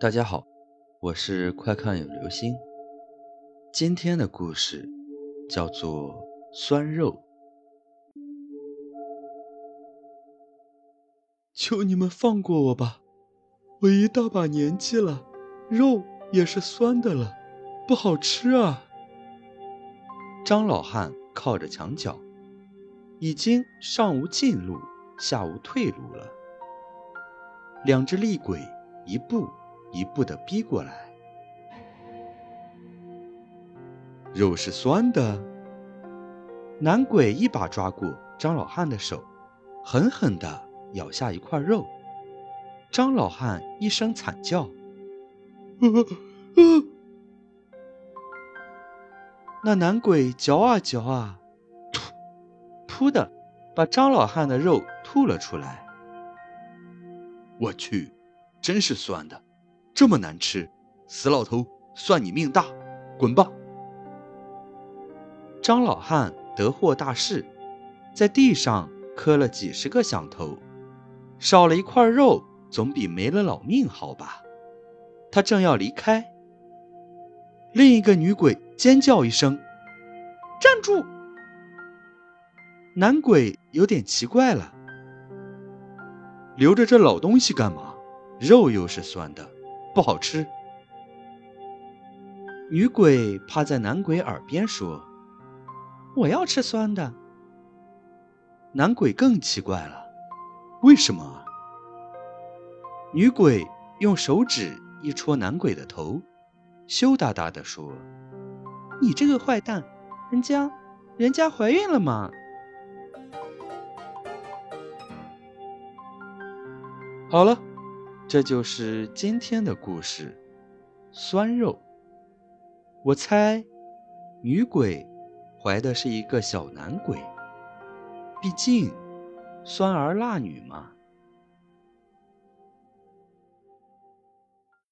大家好，我是快看有流星。今天的故事叫做酸肉。求你们放过我吧，我一大把年纪了，肉也是酸的了，不好吃啊。张老汉靠着墙角，已经上无进路，下无退路了。两只厉鬼一步。一步的逼过来，肉是酸的。男鬼一把抓过张老汉的手，狠狠地咬下一块肉。张老汉一声惨叫：“那男鬼嚼啊嚼啊，吐，噗的，把张老汉的肉吐了出来。我去，真是酸的！这么难吃，死老头，算你命大，滚吧！张老汉得获大势，在地上磕了几十个响头，少了一块肉，总比没了老命好吧？他正要离开，另一个女鬼尖叫一声：“站住！”男鬼有点奇怪了，留着这老东西干嘛？肉又是酸的。不好吃。女鬼趴在男鬼耳边说：“我要吃酸的。”男鬼更奇怪了：“为什么？”女鬼用手指一戳男鬼的头，羞答答地说：“你这个坏蛋，人家，人家怀孕了吗？”好了。这就是今天的故事，酸肉。我猜，女鬼怀的是一个小男鬼，毕竟酸儿辣女嘛。